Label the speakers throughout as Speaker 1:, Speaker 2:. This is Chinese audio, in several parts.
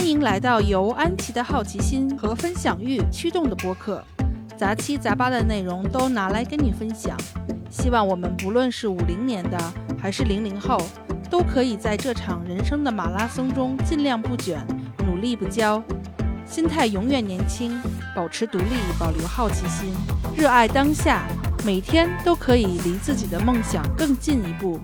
Speaker 1: 欢迎来到由安琪的好奇心和分享欲驱动的播客，杂七杂八的内容都拿来跟你分享。希望我们不论是五零年的还是零零后，都可以在这场人生的马拉松中尽量不卷，努力不骄，心态永远年轻，保持独立，保留好奇心，热爱当下，每天都可以离自己的梦想更进一步。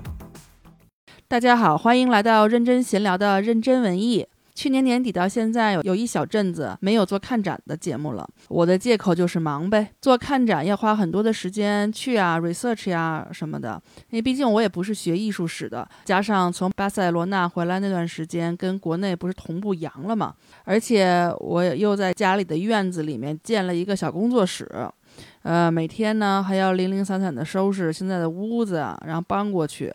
Speaker 1: 大家好，欢迎来到认真闲聊的认真文艺。去年年底到现在，有有一小阵子没有做看展的节目了。我的借口就是忙呗，做看展要花很多的时间去啊，research 呀什么的。因为毕竟我也不是学艺术史的，加上从巴塞罗那回来那段时间，跟国内不是同步阳了嘛，而且我又在家里的院子里面建了一个小工作室，呃，每天呢还要零零散散的收拾现在的屋子，然后搬过去。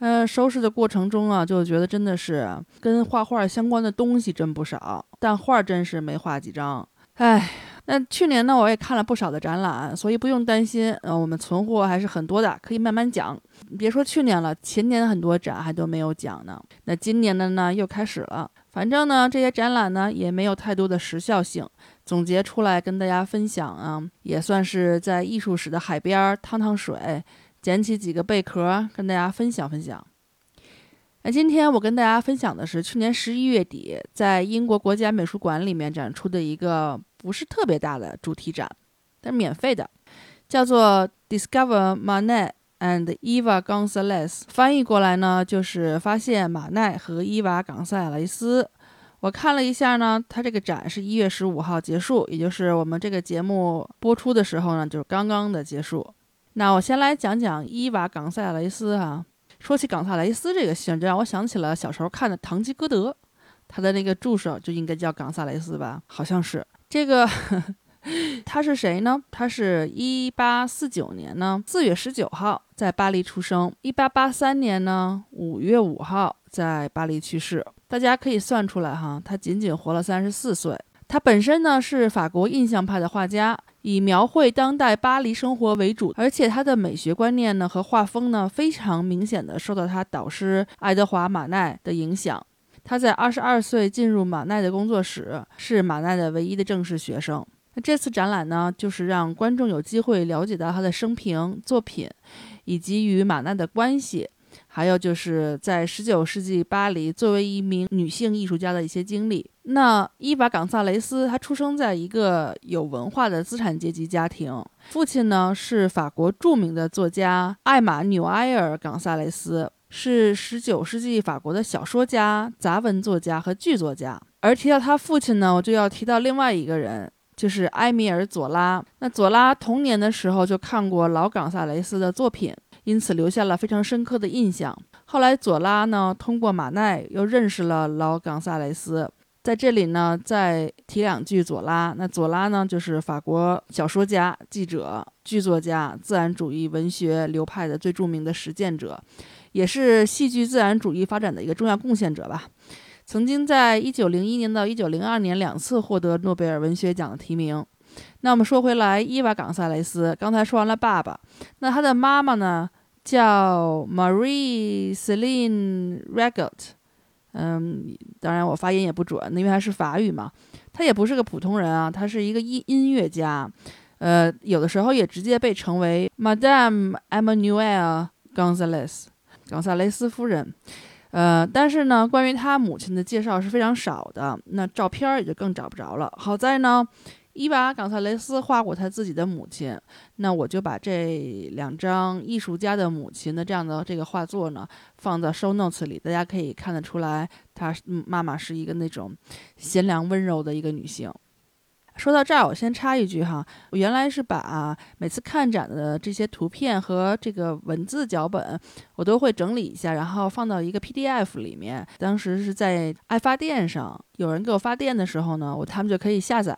Speaker 1: 呃，收拾的过程中啊，就觉得真的是跟画画相关的东西真不少，但画真是没画几张。唉，那去年呢，我也看了不少的展览，所以不用担心，呃，我们存货还是很多的，可以慢慢讲。别说去年了，前年很多展还都没有讲呢。那今年的呢，又开始了。反正呢，这些展览呢，也没有太多的时效性，总结出来跟大家分享啊，也算是在艺术史的海边儿趟趟水。捡起几个贝壳，跟大家分享分享。那今天我跟大家分享的是去年十一月底在英国国家美术馆里面展出的一个不是特别大的主题展，但是免费的，叫做 Discover Manet and Eva Gonzalez。翻译过来呢，就是发现马奈和伊娃·冈塞雷斯。我看了一下呢，它这个展是一月十五号结束，也就是我们这个节目播出的时候呢，就是刚刚的结束。那我先来讲讲伊娃·冈萨雷斯哈。说起冈萨雷斯这个姓，就让我想起了小时候看的《堂吉诃德》，他的那个助手就应该叫冈萨雷斯吧？好像是。这个 他是谁呢？他是一八四九年呢四月十九号在巴黎出生，一八八三年呢五月五号在巴黎去世。大家可以算出来哈，他仅仅活了三十四岁。他本身呢是法国印象派的画家。以描绘当代巴黎生活为主，而且他的美学观念呢和画风呢非常明显的受到他导师爱德华马奈的影响。他在二十二岁进入马奈的工作室，是马奈的唯一的正式学生。那这次展览呢，就是让观众有机会了解到他的生平、作品，以及与马奈的关系。还有就是在十九世纪巴黎作为一名女性艺术家的一些经历。那伊娃·冈萨雷斯，她出生在一个有文化的资产阶级家庭，父亲呢是法国著名的作家艾玛纽埃尔·冈萨雷斯，是十九世纪法国的小说家、杂文作家和剧作家。而提到他父亲呢，我就要提到另外一个人，就是埃米尔·佐拉。那佐拉童年的时候就看过老冈萨雷斯的作品。因此留下了非常深刻的印象。后来佐拉呢，通过马奈又认识了老冈萨雷斯。在这里呢，再提两句佐拉。那佐拉呢，就是法国小说家、记者、剧作家，自然主义文学流派的最著名的实践者，也是戏剧自然主义发展的一个重要贡献者吧。曾经在一九零一年到一九零二年两次获得诺贝尔文学奖的提名。那我们说回来，伊娃·冈萨雷斯，刚才说完了爸爸，那他的妈妈呢，叫 Marie Celine Regot，嗯，当然我发音也不准，因为他是法语嘛。她也不是个普通人啊，她是一个音音乐家，呃，有的时候也直接被称为 Madame Emmanuel Gonzalez，冈萨雷斯夫人。呃，但是呢，关于她母亲的介绍是非常少的，那照片也就更找不着了。好在呢。伊娃·冈萨雷斯画过他自己的母亲，那我就把这两张艺术家的母亲的这样的这个画作呢，放在 show notes 里，大家可以看得出来，她妈妈是一个那种贤良温柔的一个女性。说到这儿，我先插一句哈，我原来是把每次看展的这些图片和这个文字脚本，我都会整理一下，然后放到一个 PDF 里面。当时是在爱发电上，有人给我发电的时候呢，我他们就可以下载。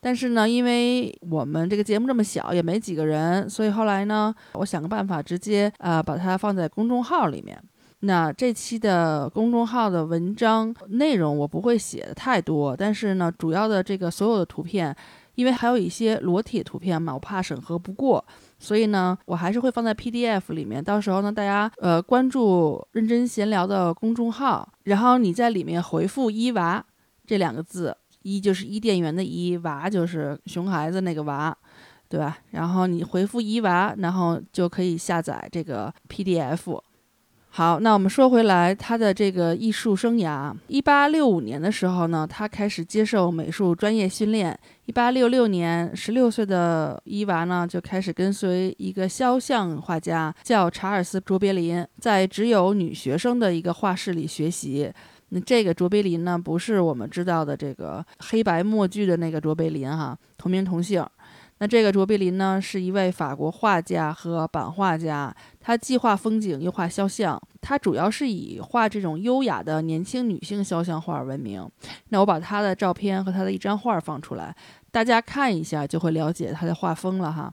Speaker 1: 但是呢，因为我们这个节目这么小，也没几个人，所以后来呢，我想个办法，直接呃把它放在公众号里面。那这期的公众号的文章内容我不会写的太多，但是呢，主要的这个所有的图片，因为还有一些裸体图片嘛，我怕审核不过，所以呢，我还是会放在 PDF 里面。到时候呢，大家呃关注认真闲聊的公众号，然后你在里面回复伊娃，这两个字，伊就是伊甸园的伊，娃就是熊孩子那个娃，对吧？然后你回复伊娃，然后就可以下载这个 PDF。好，那我们说回来，他的这个艺术生涯，一八六五年的时候呢，他开始接受美术专业训练。一八六六年，十六岁的伊娃呢，就开始跟随一个肖像画家，叫查尔斯·卓别林，在只有女学生的一个画室里学习。那这个卓别林呢，不是我们知道的这个黑白默剧的那个卓别林哈，同名同姓。那这个卓别林呢，是一位法国画家和版画家，他既画风景又画肖像。他主要是以画这种优雅的年轻女性肖像画闻名。那我把他的照片和他的一张画放出来。大家看一下就会了解他的画风了哈。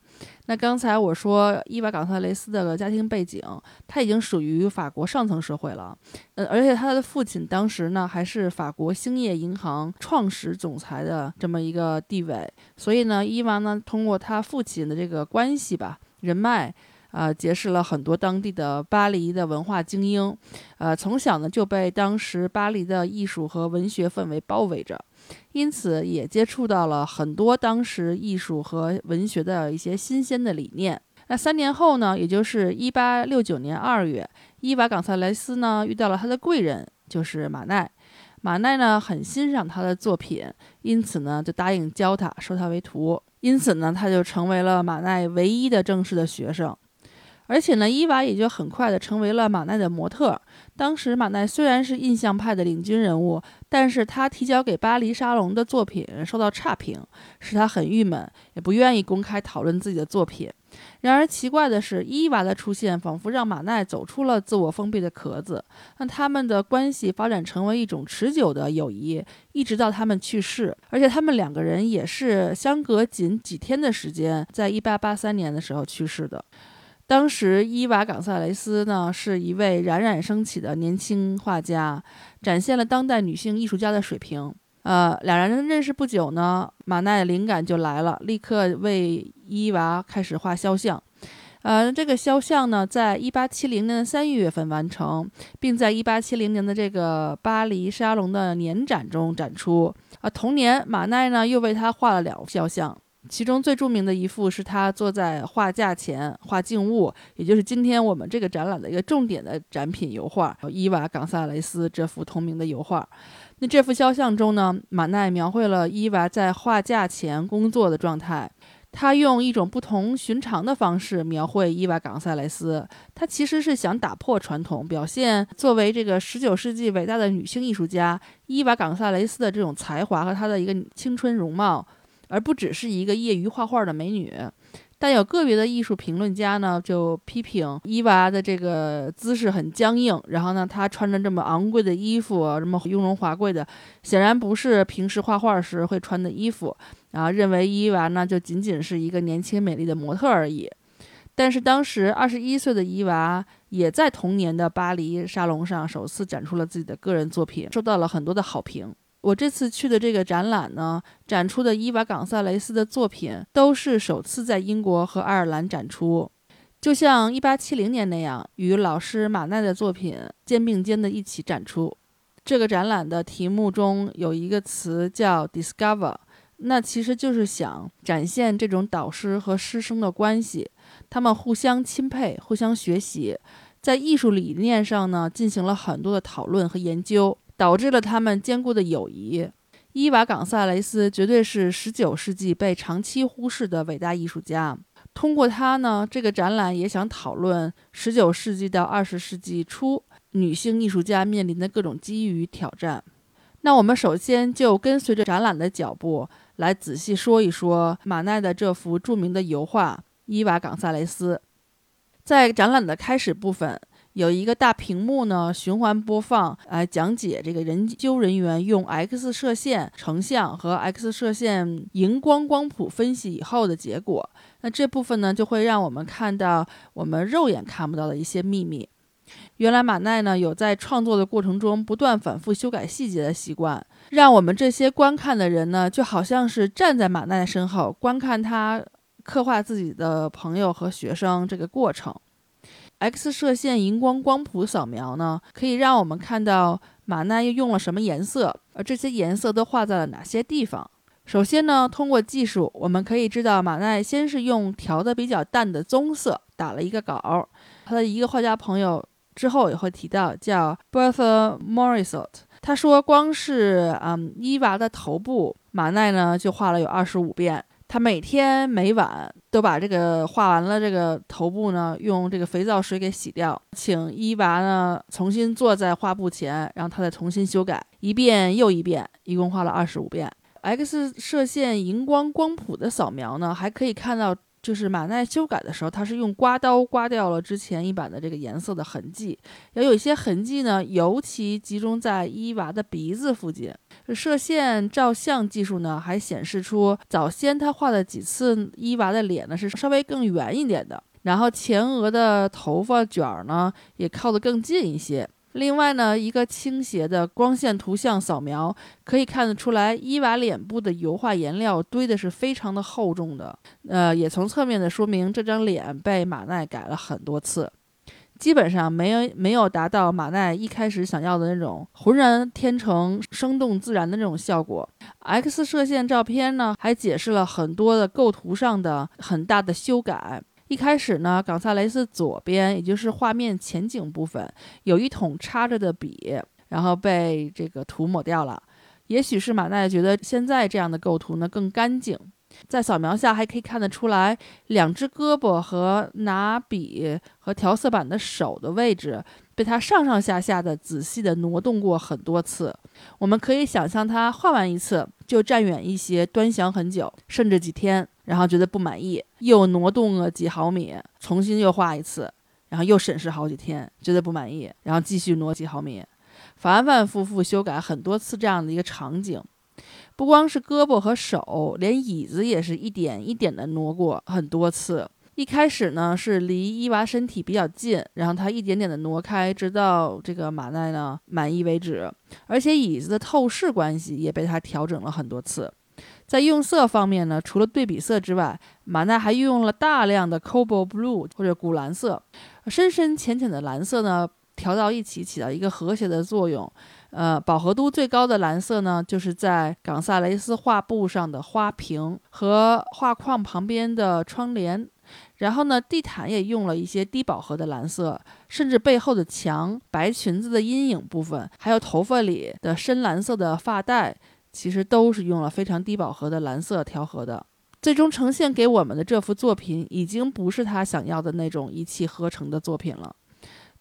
Speaker 1: 那刚才我说伊娃冈萨雷斯的家庭背景，他已经属于法国上层社会了，呃，而且他的父亲当时呢还是法国兴业银行创始总裁的这么一个地位，所以呢，伊娃呢通过他父亲的这个关系吧，人脉。啊，结识了很多当地的巴黎的文化精英，呃，从小呢就被当时巴黎的艺术和文学氛围包围着，因此也接触到了很多当时艺术和文学的一些新鲜的理念。那三年后呢，也就是一八六九年二月，伊娃·冈萨雷斯呢遇到了他的贵人，就是马奈。马奈呢很欣赏他的作品，因此呢就答应教他，收他为徒。因此呢，他就成为了马奈唯一的正式的学生。而且呢，伊娃也就很快的成为了马奈的模特。当时马奈虽然是印象派的领军人物，但是他提交给巴黎沙龙的作品受到差评，使他很郁闷，也不愿意公开讨论自己的作品。然而奇怪的是，伊娃的出现仿佛让马奈走出了自我封闭的壳子，让他们的关系发展成为一种持久的友谊，一直到他们去世。而且他们两个人也是相隔仅几天的时间，在一八八三年的时候去世的。当时，伊娃·冈萨雷斯呢是一位冉冉升起的年轻画家，展现了当代女性艺术家的水平。呃，两人认识不久呢，马奈灵感就来了，立刻为伊娃开始画肖像。呃，这个肖像呢，在一八七零年的三月份完成，并在一八七零年的这个巴黎沙龙的年展中展出。啊，同年，马奈呢又为他画了两幅肖像。其中最著名的一幅是他坐在画架前画静物，也就是今天我们这个展览的一个重点的展品油画——伊娃·冈萨雷斯这幅同名的油画。那这幅肖像中呢，马奈描绘了伊娃在画架前工作的状态。他用一种不同寻常的方式描绘伊娃·冈萨雷斯。他其实是想打破传统，表现作为这个十九世纪伟大的女性艺术家伊娃·冈萨雷斯的这种才华和她的一个青春容貌。而不只是一个业余画画的美女，但有个别的艺术评论家呢，就批评伊娃的这个姿势很僵硬，然后呢，她穿着这么昂贵的衣服，这么雍容华贵的，显然不是平时画画时会穿的衣服，然后认为伊娃呢就仅仅是一个年轻美丽的模特而已。但是当时二十一岁的伊娃也在同年的巴黎沙龙上首次展出了自己的个人作品，受到了很多的好评。我这次去的这个展览呢，展出的伊娃·冈萨雷斯的作品都是首次在英国和爱尔兰展出，就像1870年那样，与老师马奈的作品肩并肩的一起展出。这个展览的题目中有一个词叫 “discover”，那其实就是想展现这种导师和师生的关系，他们互相钦佩，互相学习，在艺术理念上呢进行了很多的讨论和研究。导致了他们坚固的友谊。伊娃·冈萨雷斯绝对是19世纪被长期忽视的伟大艺术家。通过他呢，这个展览也想讨论19世纪到20世纪初女性艺术家面临的各种机遇与挑战。那我们首先就跟随着展览的脚步，来仔细说一说马奈的这幅著名的油画《伊娃·冈萨雷斯》。在展览的开始部分。有一个大屏幕呢，循环播放，来讲解这个研究人员用 X 射线成像和 X 射线荧光光谱分析以后的结果。那这部分呢，就会让我们看到我们肉眼看不到的一些秘密。原来马奈呢，有在创作的过程中不断反复修改细节的习惯，让我们这些观看的人呢，就好像是站在马奈身后观看他刻画自己的朋友和学生这个过程。X 射线荧光光谱扫描呢，可以让我们看到马奈又用了什么颜色，而这些颜色都画在了哪些地方。首先呢，通过技术，我们可以知道马奈先是用调的比较淡的棕色打了一个稿。他的一个画家朋友之后也会提到，叫 Bertha Morisot。他说，光是嗯伊娃的头部，马奈呢就画了有二十五遍。他每天每晚都把这个画完了这个头部呢，用这个肥皂水给洗掉，请伊娃呢重新坐在画布前，让他再重新修改一遍又一遍，一共画了二十五遍。X 射线荧光光谱的扫描呢，还可以看到，就是马奈修改的时候，他是用刮刀刮掉了之前一版的这个颜色的痕迹。也有一些痕迹呢，尤其集中在伊娃的鼻子附近。射线照相技术呢，还显示出早先他画的几次伊娃的脸呢，是稍微更圆一点的，然后前额的头发卷儿呢，也靠得更近一些。另外呢，一个倾斜的光线图像扫描可以看得出来，伊娃脸部的油画颜料堆的是非常的厚重的。呃，也从侧面的说明这张脸被马奈改了很多次，基本上没有没有达到马奈一开始想要的那种浑然天成、生动自然的那种效果。X 射线照片呢，还解释了很多的构图上的很大的修改。一开始呢，冈萨雷斯左边，也就是画面前景部分，有一桶插着的笔，然后被这个涂抹掉了。也许是马奈觉得现在这样的构图呢更干净。在扫描下还可以看得出来，两只胳膊和拿笔和调色板的手的位置被他上上下下的仔细的挪动过很多次。我们可以想象他画完一次就站远一些，端详很久，甚至几天。然后觉得不满意，又挪动了几毫米，重新又画一次，然后又审视好几天，觉得不满意，然后继续挪几毫米，反反复复修改很多次这样的一个场景。不光是胳膊和手，连椅子也是一点一点的挪过很多次。一开始呢是离伊娃身体比较近，然后他一点点的挪开，直到这个马奈呢满意为止。而且椅子的透视关系也被他调整了很多次。在用色方面呢，除了对比色之外，马奈还运用了大量的 cobalt blue 或者古蓝色，深深浅浅的蓝色呢调到一起，起到一个和谐的作用。呃，饱和度最高的蓝色呢，就是在冈萨雷斯画布上的花瓶和画框旁边的窗帘。然后呢，地毯也用了一些低饱和的蓝色，甚至背后的墙、白裙子的阴影部分，还有头发里的深蓝色的发带。其实都是用了非常低饱和的蓝色调和的，最终呈现给我们的这幅作品已经不是他想要的那种一气呵成的作品了。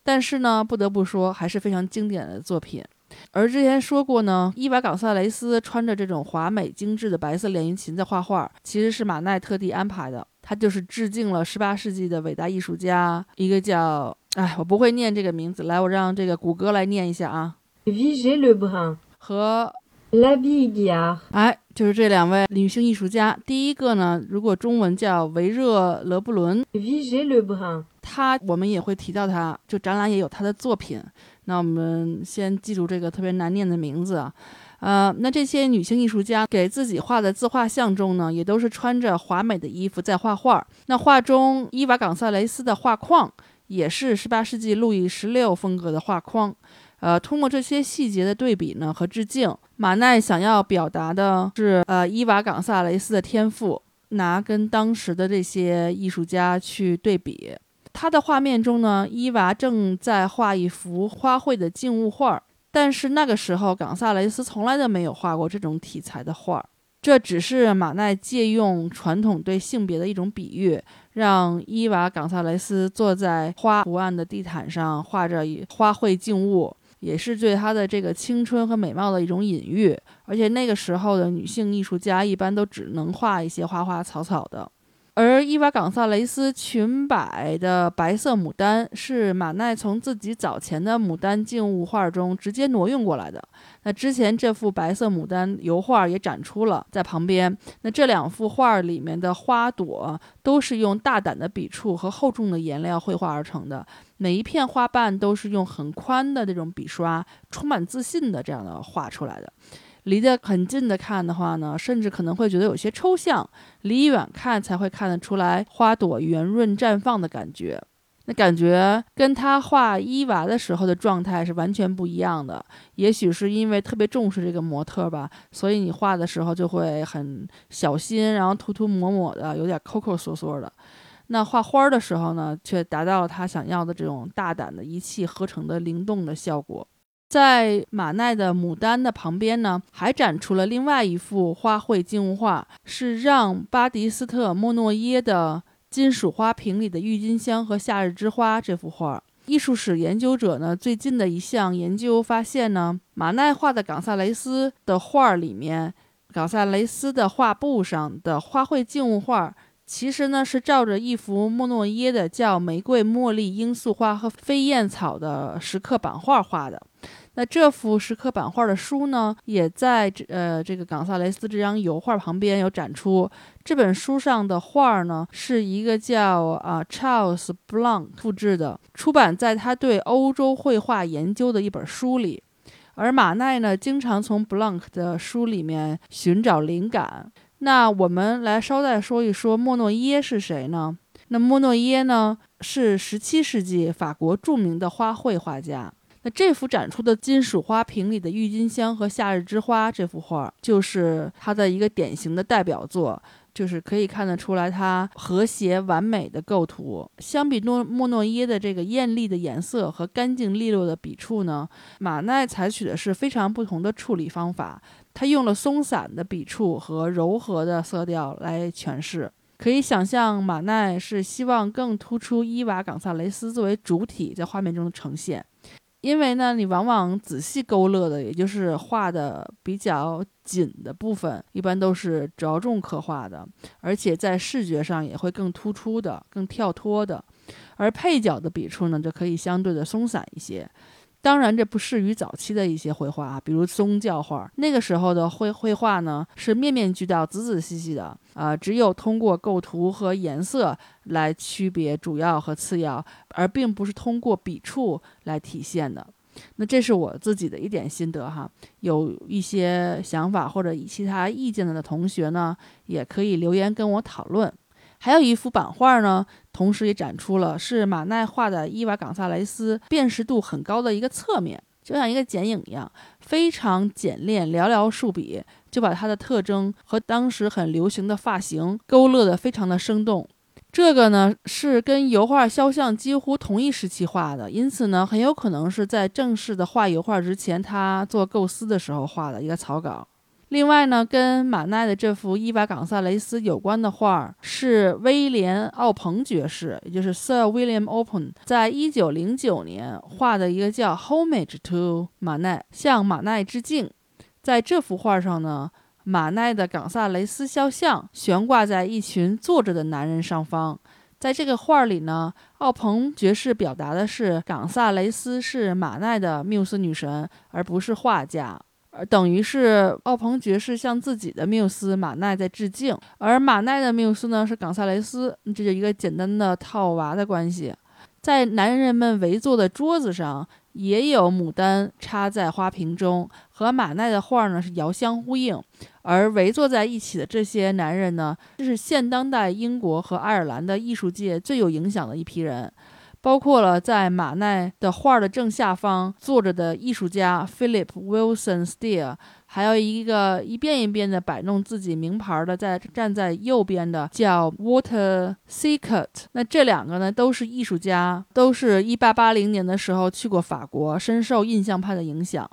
Speaker 1: 但是呢，不得不说还是非常经典的作品。而之前说过呢，伊娃·冈萨雷斯穿着这种华美精致的白色连衣裙在画画，其实是马奈特地安排的。他就是致敬了十八世纪的伟大艺术家，一个叫……哎，我不会念这个名字，来，我让这个谷歌来念一下啊。和。
Speaker 2: La Bigia，
Speaker 1: 哎，就是这两位女性艺术家。第一个呢，如果中文叫维热·勒布伦
Speaker 2: ，Vigée Lebrun，
Speaker 1: 她我们也会提到他，就展览也有他的作品。那我们先记住这个特别难念的名字啊。呃，那这些女性艺术家给自己画的自画像中呢，也都是穿着华美的衣服在画画。那画中伊娃·冈萨雷斯的画框也是18世纪路易十六风格的画框。呃，通过这些细节的对比呢和致敬，马奈想要表达的是，呃，伊娃·冈萨雷斯的天赋，拿跟当时的这些艺术家去对比。他的画面中呢，伊娃正在画一幅花卉的静物画，但是那个时候冈萨雷斯从来都没有画过这种题材的画儿，这只是马奈借用传统对性别的一种比喻，让伊娃·冈萨雷斯坐在花图案的地毯上画着花卉静物。也是对她的这个青春和美貌的一种隐喻，而且那个时候的女性艺术家一般都只能画一些花花草草的。而伊娃·冈萨雷斯裙摆的白色牡丹是马奈从自己早前的牡丹静物画中直接挪用过来的。那之前这幅白色牡丹油画也展出了在旁边。那这两幅画里面的花朵都是用大胆的笔触和厚重的颜料绘画而成的，每一片花瓣都是用很宽的这种笔刷，充满自信的这样的画出来的。离得很近的看的话呢，甚至可能会觉得有些抽象；离远看才会看得出来花朵圆润绽放的感觉。那感觉跟他画伊娃的时候的状态是完全不一样的。也许是因为特别重视这个模特吧，所以你画的时候就会很小心，然后涂涂抹抹的，有点抠抠缩缩的。那画花的时候呢，却达到了他想要的这种大胆的一气呵成的灵动的效果。在马奈的《牡丹》的旁边呢，还展出了另外一幅花卉静物画，是让巴迪斯特·莫诺耶的《金属花瓶里的郁金香和夏日之花》这幅画。艺术史研究者呢，最近的一项研究发现呢，马奈画的冈萨雷斯的画里面，冈萨雷斯的画布上的花卉静物画。其实呢，是照着一幅莫诺耶的叫《玫瑰、茉莉、罂粟花和飞燕草》的石刻版画画的。那这幅石刻版画的书呢，也在呃这个冈萨雷斯这张油画旁边有展出。这本书上的画呢，是一个叫啊 Charles Blanc 复制的，出版在他对欧洲绘画研究的一本书里。而马奈呢，经常从 Blanc 的书里面寻找灵感。那我们来捎带说一说莫诺耶是谁呢？那莫诺耶呢是十七世纪法国著名的花卉画家。这幅展出的金属花瓶里的郁金香和夏日之花这幅画，就是他的一个典型的代表作。就是可以看得出来，它和谐完美的构图。相比诺莫诺耶的这个艳丽的颜色和干净利落的笔触呢，马奈采取的是非常不同的处理方法。他用了松散的笔触和柔和的色调来诠释。可以想象，马奈是希望更突出伊娃·冈萨雷斯作为主体在画面中的呈现。因为呢，你往往仔细勾勒的，也就是画的比较紧的部分，一般都是着重刻画的，而且在视觉上也会更突出的、更跳脱的。而配角的笔触呢，就可以相对的松散一些。当然，这不适于早期的一些绘画啊，比如宗教画。那个时候的绘绘画呢，是面面俱到、仔仔细细的啊，只有通过构图和颜色来区别主要和次要，而并不是通过笔触来体现的。那这是我自己的一点心得哈，有一些想法或者其他意见的同学呢，也可以留言跟我讨论。还有一幅版画呢，同时也展出了是马奈画的伊娃·冈萨雷斯，辨识度很高的一个侧面，就像一个剪影一样，非常简练，寥寥数笔就把它的特征和当时很流行的发型勾勒得非常的生动。这个呢是跟油画肖像几乎同一时期画的，因此呢很有可能是在正式的画油画之前，他做构思的时候画的一个草稿。另外呢，跟马奈的这幅伊娃·冈萨雷斯有关的画是威廉·奥彭爵士，也就是 Sir William Open，在一九零九年画的一个叫《Homage to 马奈》，向马奈致敬。在这幅画上呢，马奈的冈萨雷斯肖像悬挂在一群坐着的男人上方。在这个画里呢，奥彭爵士表达的是冈萨雷斯是马奈的缪斯女神，而不是画家。而等于是奥彭爵士向自己的缪斯马奈在致敬，而马奈的缪斯呢是冈萨雷斯，这就一个简单的套娃的关系。在男人们围坐的桌子上，也有牡丹插在花瓶中，和马奈的画呢是遥相呼应。而围坐在一起的这些男人呢，这是现当代英国和爱尔兰的艺术界最有影响的一批人。包括了在马奈的画的正下方坐着的艺术家 Philip Wilson Steer，还有一个一遍一遍的摆弄自己名牌的在站在右边的叫 Water Secret。那这两个呢都是艺术家，都是一八八零年的时候去过法国，深受印象派的影响。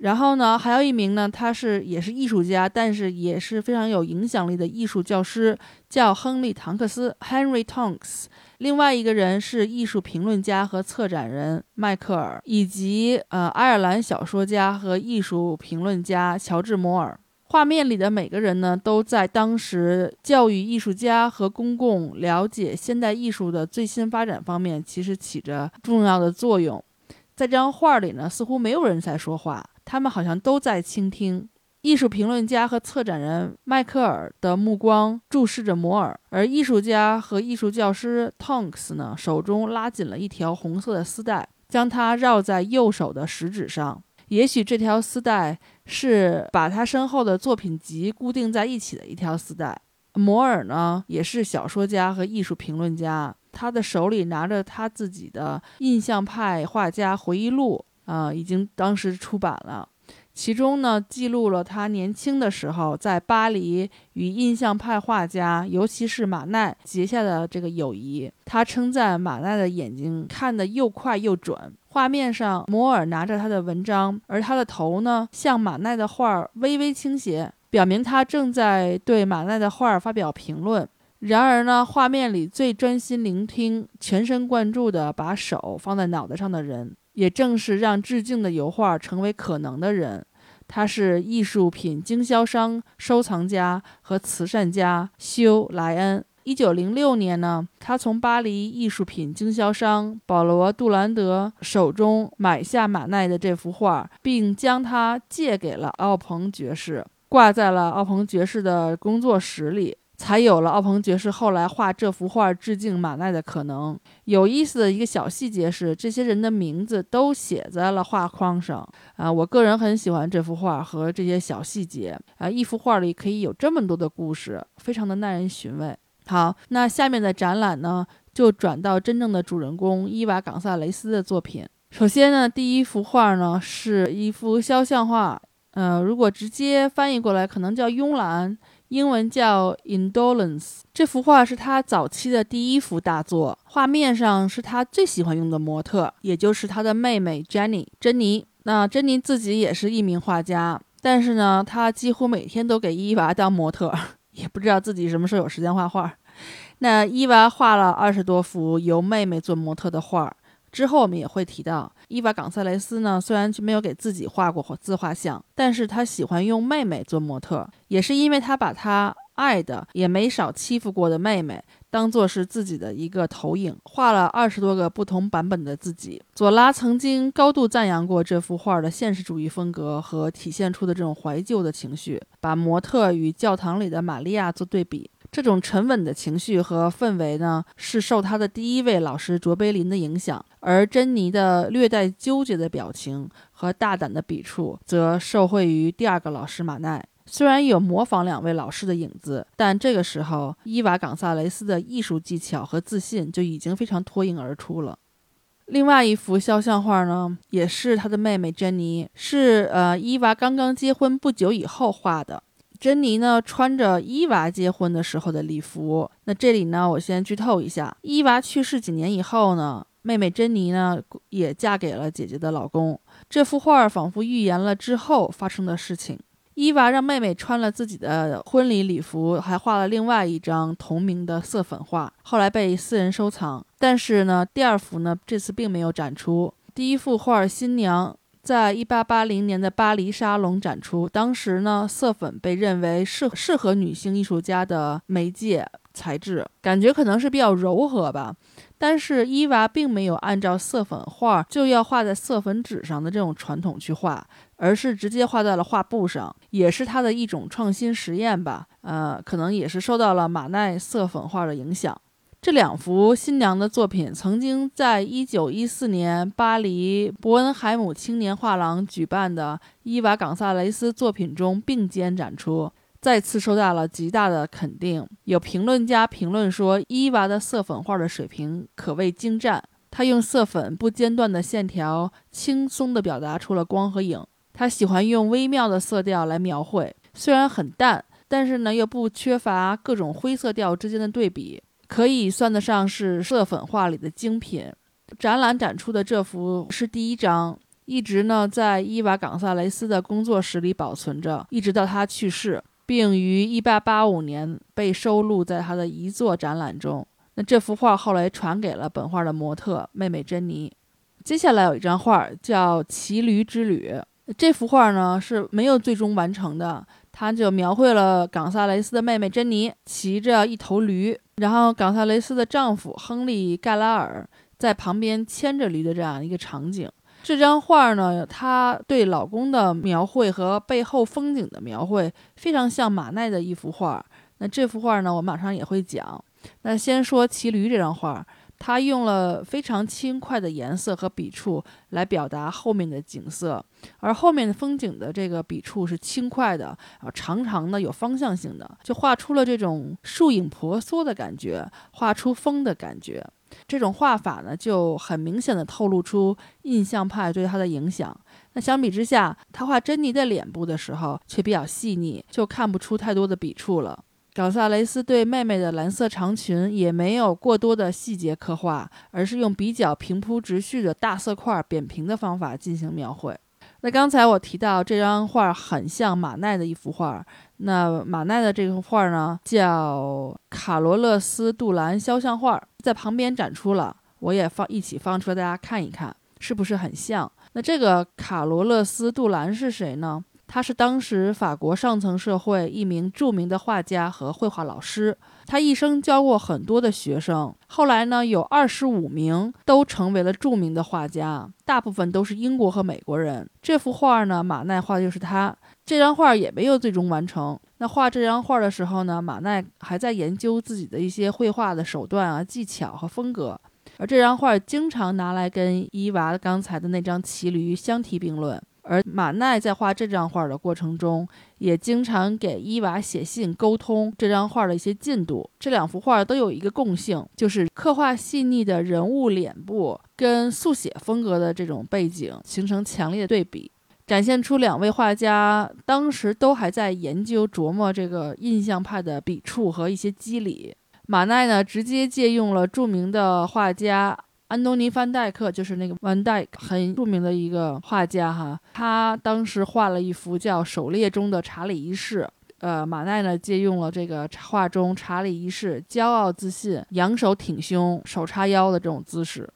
Speaker 1: 然后呢，还有一名呢，他是也是艺术家，但是也是非常有影响力的艺术教师，叫亨利·唐克斯 （Henry Tonks）。另外一个人是艺术评论家和策展人迈克尔，以及呃爱尔兰小说家和艺术评论家乔治·摩尔。画面里的每个人呢，都在当时教育艺术家和公共了解现代艺术的最新发展方面，其实起着重要的作用。在这张画里呢，似乎没有人在说话。他们好像都在倾听。艺术评论家和策展人迈克尔的目光注视着摩尔，而艺术家和艺术教师 Tonks 呢，手中拉紧了一条红色的丝带，将它绕在右手的食指上。也许这条丝带是把他身后的作品集固定在一起的一条丝带。摩尔呢，也是小说家和艺术评论家。他的手里拿着他自己的印象派画家回忆录啊，已经当时出版了。其中呢，记录了他年轻的时候在巴黎与印象派画家，尤其是马奈结下的这个友谊。他称赞马奈的眼睛看得又快又准。画面上，摩尔拿着他的文章，而他的头呢，向马奈的画儿微微倾斜，表明他正在对马奈的画儿发表评论。然而呢，画面里最专心聆听、全神贯注地把手放在脑袋上的人，也正是让致敬的油画成为可能的人。他是艺术品经销商、收藏家和慈善家休·莱恩。一九零六年呢，他从巴黎艺术品经销商保罗·杜兰德手中买下马奈的这幅画，并将它借给了奥鹏爵士，挂在了奥鹏爵士的工作室里。才有了奥彭爵士后来画这幅画致敬马奈的可能。有意思的一个小细节是，这些人的名字都写在了画框上啊！我个人很喜欢这幅画和这些小细节啊！一幅画里可以有这么多的故事，非常的耐人寻味。好，那下面的展览呢，就转到真正的主人公伊娃·冈萨雷斯的作品。首先呢，第一幅画呢是一幅肖像画，呃，如果直接翻译过来，可能叫慵懒。英文叫 Indolence。这幅画是他早期的第一幅大作，画面上是他最喜欢用的模特，也就是他的妹妹 Jenny 珍妮。那珍妮自己也是一名画家，但是呢，她几乎每天都给伊娃当模特，也不知道自己什么时候有时间画画。那伊娃画了二十多幅由妹妹做模特的画。之后我们也会提到，伊娃·冈萨雷斯呢，虽然没有给自己画过自画像，但是他喜欢用妹妹做模特，也是因为他把他爱的也没少欺负过的妹妹当做是自己的一个投影，画了二十多个不同版本的自己。左拉曾经高度赞扬过这幅画的现实主义风格和体现出的这种怀旧的情绪，把模特与教堂里的玛利亚做对比。这种沉稳的情绪和氛围呢，是受他的第一位老师卓别林的影响；而珍妮的略带纠结的表情和大胆的笔触，则受惠于第二个老师马奈。虽然有模仿两位老师的影子，但这个时候伊娃·冈萨雷斯的艺术技巧和自信就已经非常脱颖而出了。另外一幅肖像画呢，也是他的妹妹珍妮，是呃伊娃刚刚结婚不久以后画的。珍妮呢，穿着伊娃结婚的时候的礼服。那这里呢，我先剧透一下：伊娃去世几年以后呢，妹妹珍妮呢也嫁给了姐姐的老公。这幅画仿佛预言了之后发生的事情。伊娃让妹妹穿了自己的婚礼礼服，还画了另外一张同名的色粉画，后来被私人收藏。但是呢，第二幅呢，这次并没有展出。第一幅画新娘。在一八八零年的巴黎沙龙展出，当时呢，色粉被认为适适合女性艺术家的媒介材质，感觉可能是比较柔和吧。但是伊娃并没有按照色粉画就要画在色粉纸上的这种传统去画，而是直接画在了画布上，也是他的一种创新实验吧。呃，可能也是受到了马奈色粉画的影响。这两幅新娘的作品曾经在1914年巴黎伯恩海姆青年画廊举办的伊娃·冈萨雷斯作品中并肩展出，再次受到了极大的肯定。有评论家评论说，伊娃的色粉画的水平可谓精湛，她用色粉不间断的线条，轻松地表达出了光和影。她喜欢用微妙的色调来描绘，虽然很淡，但是呢又不缺乏各种灰色调之间的对比。可以算得上是色粉画里的精品。展览展出的这幅是第一张，一直呢在伊娃·冈萨雷斯的工作室里保存着，一直到他去世，并于1885年被收录在他的遗作展览中。那这幅画后来传给了本画的模特妹妹珍妮。接下来有一张画叫《骑驴之旅》，这幅画呢是没有最终完成的。他就描绘了冈萨雷斯的妹妹珍妮骑着一头驴，然后冈萨雷斯的丈夫亨利·盖拉尔在旁边牵着驴的这样一个场景。这张画呢，他对老公的描绘和背后风景的描绘非常像马奈的一幅画。那这幅画呢，我马上也会讲。那先说骑驴这张画，他用了非常轻快的颜色和笔触来表达后面的景色，而后面的风景的这个笔触是轻快的，啊，长长的，有方向性的，就画出了这种树影婆娑的感觉，画出风的感觉。这种画法呢，就很明显的透露出印象派对他的影响。那相比之下，他画珍妮的脸部的时候却比较细腻，就看不出太多的笔触了。冈萨雷斯对妹妹的蓝色长裙也没有过多的细节刻画，而是用比较平铺直叙的大色块扁平的方法进行描绘。那刚才我提到这张画很像马奈的一幅画，那马奈的这幅画呢叫卡罗勒斯·杜兰肖像画，在旁边展出了，我也放一起放出来，大家看一看是不是很像？那这个卡罗勒斯·杜兰是谁呢？他是当时法国上层社会一名著名的画家和绘画老师，他一生教过很多的学生。后来呢，有二十五名都成为了著名的画家，大部分都是英国和美国人。这幅画呢，马奈画的就是他。这张画也没有最终完成。那画这张画的时候呢，马奈还在研究自己的一些绘画的手段啊、技巧和风格。而这张画经常拿来跟伊娃刚才的那张骑驴相提并论。而马奈在画这张画的过程中，也经常给伊娃写信沟通这张画的一些进度。这两幅画都有一个共性，就是刻画细腻的人物脸部跟速写风格的这种背景形成强烈的对比，展现出两位画家当时都还在研究琢磨这个印象派的笔触和一些机理。马奈呢，直接借用了著名的画家。安东尼·范戴克就是那个范戴克，很著名的一个画家哈。他当时画了一幅叫《狩猎中的查理一世》。呃，马奈呢借用了这个画中查理一世骄傲自信、仰首挺胸、手叉腰的这种姿势。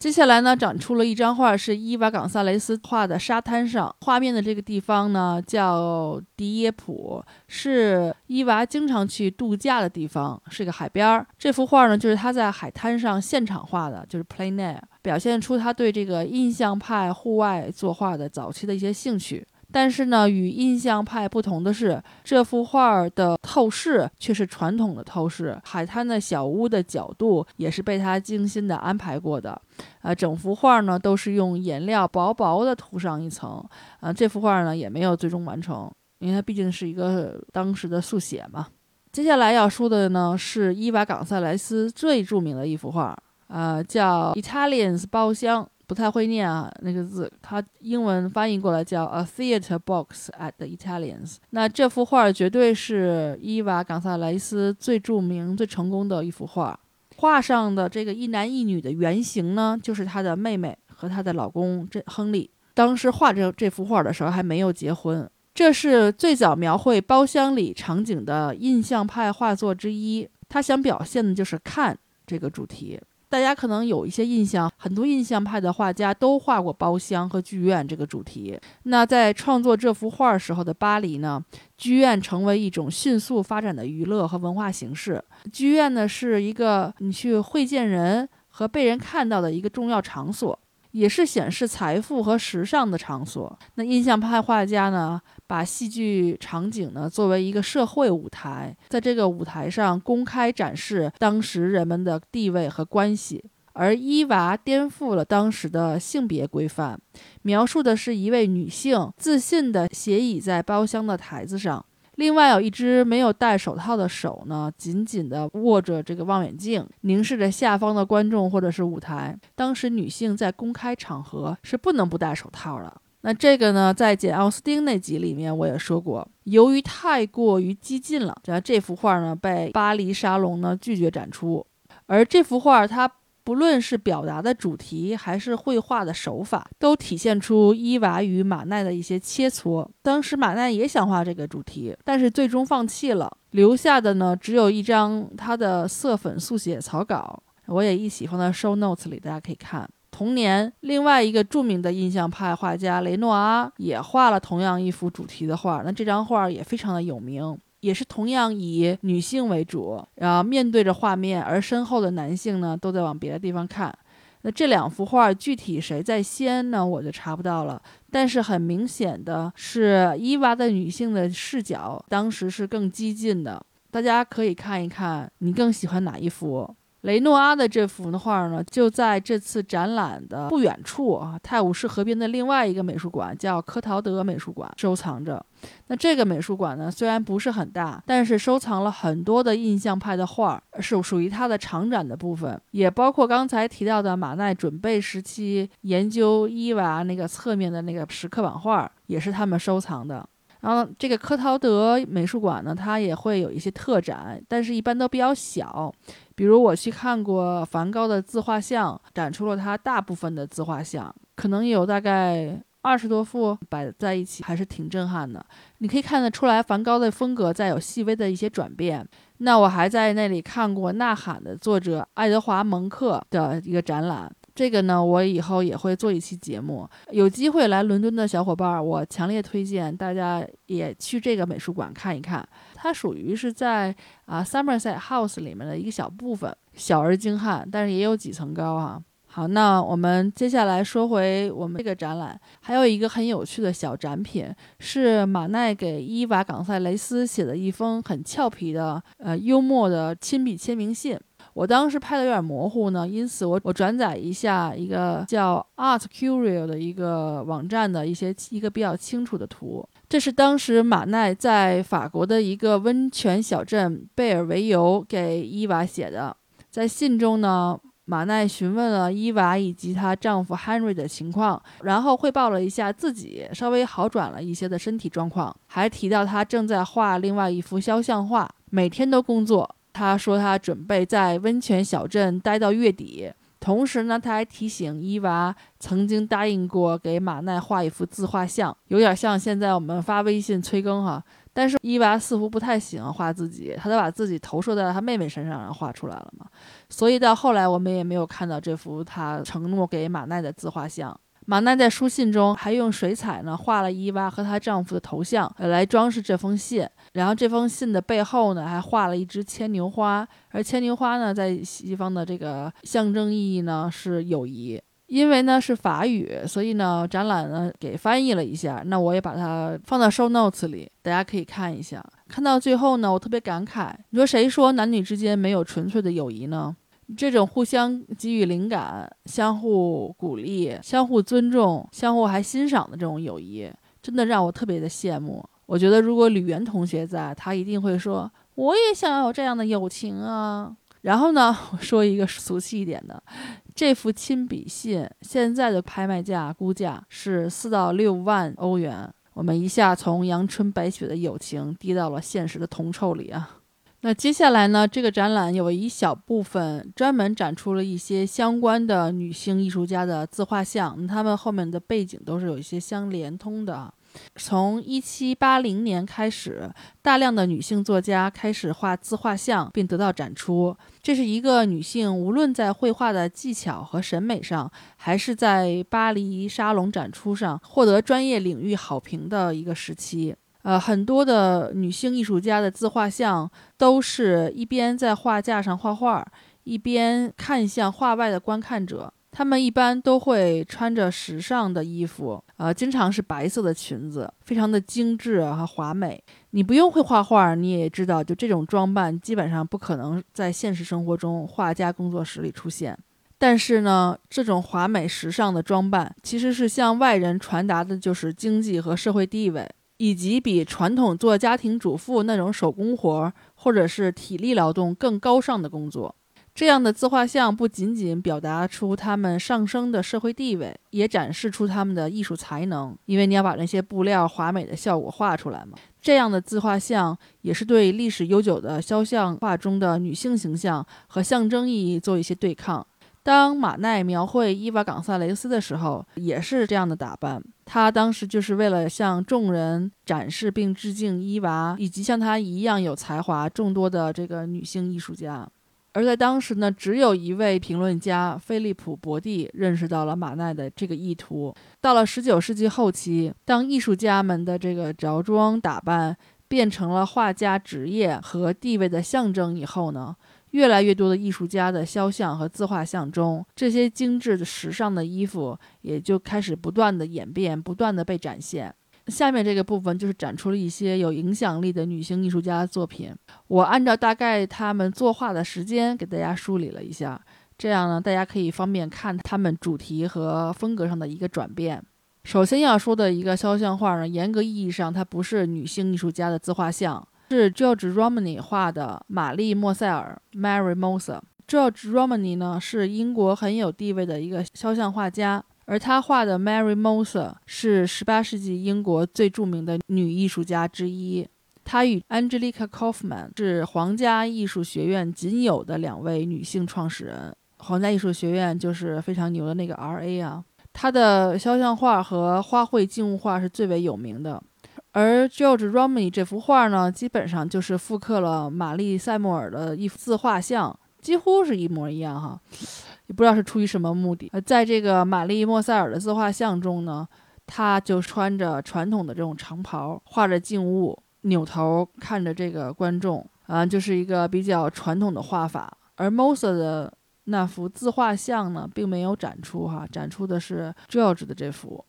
Speaker 1: 接下来呢，展出了一张画，是伊娃·冈萨雷斯画的沙滩上。画面的这个地方呢，叫迪耶普，是伊娃经常去度假的地方，是个海边儿。这幅画呢，就是他在海滩上现场画的，就是 plein air，表现出他对这个印象派户外作画的早期的一些兴趣。但是呢，与印象派不同的是，这幅画的透视却是传统的透视。海滩的小屋的角度也是被他精心的安排过的。呃，整幅画呢都是用颜料薄薄的涂上一层。呃，这幅画呢也没有最终完成，因为它毕竟是一个当时的速写嘛。接下来要说的呢是伊娃·冈萨莱斯最著名的一幅画，呃，叫《Italians 包厢》。不太会念啊，那个字，它英文翻译过来叫 A Theater Box at the Italians。那这幅画绝对是伊娃·冈萨雷斯最著名、最成功的一幅画。画上的这个一男一女的原型呢，就是她的妹妹和她的老公这亨利。当时画这这幅画的时候还没有结婚。这是最早描绘包厢里场景的印象派画作之一。他想表现的就是看这个主题。大家可能有一些印象，很多印象派的画家都画过包厢和剧院这个主题。那在创作这幅画时候的巴黎呢，剧院成为一种迅速发展的娱乐和文化形式。剧院呢是一个你去会见人和被人看到的一个重要场所。也是显示财富和时尚的场所。那印象派画家呢，把戏剧场景呢作为一个社会舞台，在这个舞台上公开展示当时人们的地位和关系。而伊娃颠覆了当时的性别规范，描述的是一位女性自信地斜倚在包厢的台子上。另外有一只没有戴手套的手呢，紧紧地握着这个望远镜，凝视着下方的观众或者是舞台。当时女性在公开场合是不能不戴手套的。那这个呢，在简奥斯汀那集里面我也说过，由于太过于激进了，这这幅画呢被巴黎沙龙呢拒绝展出。而这幅画它。不论是表达的主题还是绘画的手法，都体现出伊娃与马奈的一些切磋。当时马奈也想画这个主题，但是最终放弃了，留下的呢只有一张他的色粉速写草稿。我也一起放在 show notes 里，大家可以看。同年，另外一个著名的印象派画家雷诺阿也画了同样一幅主题的画，那这张画也非常的有名。也是同样以女性为主，然后面对着画面，而身后的男性呢都在往别的地方看。那这两幅画具体谁在先呢？我就查不到了。但是很明显的是，伊娃的女性的视角当时是更激进的。大家可以看一看，你更喜欢哪一幅？雷诺阿的这幅画呢，就在这次展览的不远处啊，泰晤士河边的另外一个美术馆，叫科陶德美术馆，收藏着。那这个美术馆呢，虽然不是很大，但是收藏了很多的印象派的画，是属于它的长展的部分，也包括刚才提到的马奈准备时期研究伊娃那个侧面的那个石刻版画，也是他们收藏的。然后这个科陶德美术馆呢，它也会有一些特展，但是一般都比较小。比如我去看过梵高的自画像，展出了他大部分的自画像，可能有大概二十多幅摆在一起，还是挺震撼的。你可以看得出来，梵高的风格在有细微的一些转变。那我还在那里看过《呐喊》的作者爱德华蒙克的一个展览。这个呢，我以后也会做一期节目。有机会来伦敦的小伙伴，我强烈推荐大家也去这个美术馆看一看。它属于是在啊 Somerset House 里面的一个小部分，小而精悍，但是也有几层高啊。好，那我们接下来说回我们这个展览，还有一个很有趣的小展品，是马奈给伊娃·冈塞雷斯写的一封很俏皮的、呃幽默的亲笔签名信。我当时拍的有点模糊呢，因此我我转载一下一个叫 Art Curio 的一个网站的一些一个比较清楚的图。这是当时马奈在法国的一个温泉小镇贝尔维尤给伊娃写的。在信中呢，马奈询问了伊娃以及她丈夫 Henry 的情况，然后汇报了一下自己稍微好转了一些的身体状况，还提到他正在画另外一幅肖像画，每天都工作。他说他准备在温泉小镇待到月底，同时呢，他还提醒伊娃曾经答应过给马奈画一幅自画像，有点像现在我们发微信催更哈。但是伊娃似乎不太喜欢画自己，他都把自己投射在了他妹妹身上，然后画出来了嘛。所以到后来我们也没有看到这幅他承诺给马奈的自画像。马奈在书信中还用水彩呢画了伊娃和她丈夫的头像来装饰这封信，然后这封信的背后呢还画了一只牵牛花，而牵牛花呢在西方的这个象征意义呢是友谊。因为呢是法语，所以呢展览呢给翻译了一下，那我也把它放到 show notes 里，大家可以看一下。看到最后呢，我特别感慨，你说谁说男女之间没有纯粹的友谊呢？这种互相给予灵感、相互鼓励、相互尊重、相互还欣赏的这种友谊，真的让我特别的羡慕。我觉得如果吕媛同学在，他一定会说：“我也想要有这样的友情啊。”然后呢，我说一个俗气一点的，这幅亲笔信现在的拍卖价估价是四到六万欧元。我们一下从阳春白雪的友情低到了现实的铜臭里啊。那接下来呢？这个展览有一小部分专门展出了一些相关的女性艺术家的自画像，他们后面的背景都是有一些相连通的。从一七八零年开始，大量的女性作家开始画自画像，并得到展出。这是一个女性无论在绘画的技巧和审美上，还是在巴黎沙龙展出上获得专业领域好评的一个时期。呃，很多的女性艺术家的自画像都是一边在画架上画画，一边看向画外的观看者。她们一般都会穿着时尚的衣服，呃，经常是白色的裙子，非常的精致和华美。你不用会画画，你也知道，就这种装扮基本上不可能在现实生活中画家工作室里出现。但是呢，这种华美时尚的装扮其实是向外人传达的就是经济和社会地位。以及比传统做家庭主妇那种手工活或者是体力劳动更高尚的工作，这样的自画像不仅仅表达出他们上升的社会地位，也展示出他们的艺术才能。因为你要把那些布料华美的效果画出来嘛。这样的自画像也是对历史悠久的肖像画中的女性形象和象征意义做一些对抗。当马奈描绘伊娃·冈萨雷斯的时候，也是这样的打扮。他当时就是为了向众人展示并致敬伊娃，以及像他一样有才华众多的这个女性艺术家。而在当时呢，只有一位评论家菲利普·伯蒂认识到了马奈的这个意图。到了19世纪后期，当艺术家们的这个着装打扮变成了画家职业和地位的象征以后呢？越来越多的艺术家的肖像和自画像中，这些精致的、时尚的衣服也就开始不断的演变，不断的被展现。下面这个部分就是展出了一些有影响力的女性艺术家的作品。我按照大概他们作画的时间给大家梳理了一下，这样呢，大家可以方便看他们主题和风格上的一个转变。首先要说的一个肖像画呢，严格意义上它不是女性艺术家的自画像，是 George Romney 画的玛丽莫塞尔 （Mary Moser）。George Romney 呢是英国很有地位的一个肖像画家，而他画的 Mary Moser 是18世纪英国最著名的女艺术家之一。她与 Angelica Kaufman 是皇家艺术学院仅有的两位女性创始人。皇家艺术学院就是非常牛的那个 R.A. 啊。她的肖像画和花卉静物画是最为有名的，而 George Romney 这幅画呢，基本上就是复刻了玛丽塞默尔的一幅自画像。几乎是一模一样哈，也不知道是出于什么目的。呃，在这个玛丽莫塞尔的自画像中呢，她就穿着传统的这种长袍，画着静物，扭头看着这个观众，啊，就是一个比较传统的画法。而 Moser 的那幅自画像呢，并没有展出哈，展出的是 George 的这幅。